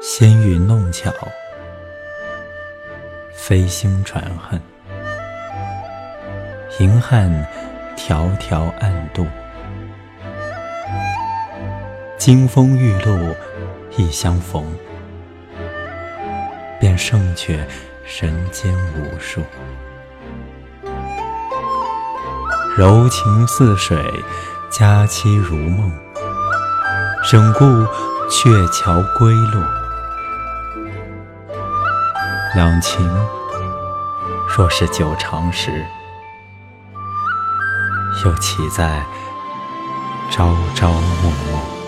纤云弄巧飞星传恨银汉迢迢暗度。金风玉露一相逢，便胜却人间无数。柔情似水，佳期如梦，忍顾鹊桥归路。两情若是久长时，又岂在朝朝暮暮？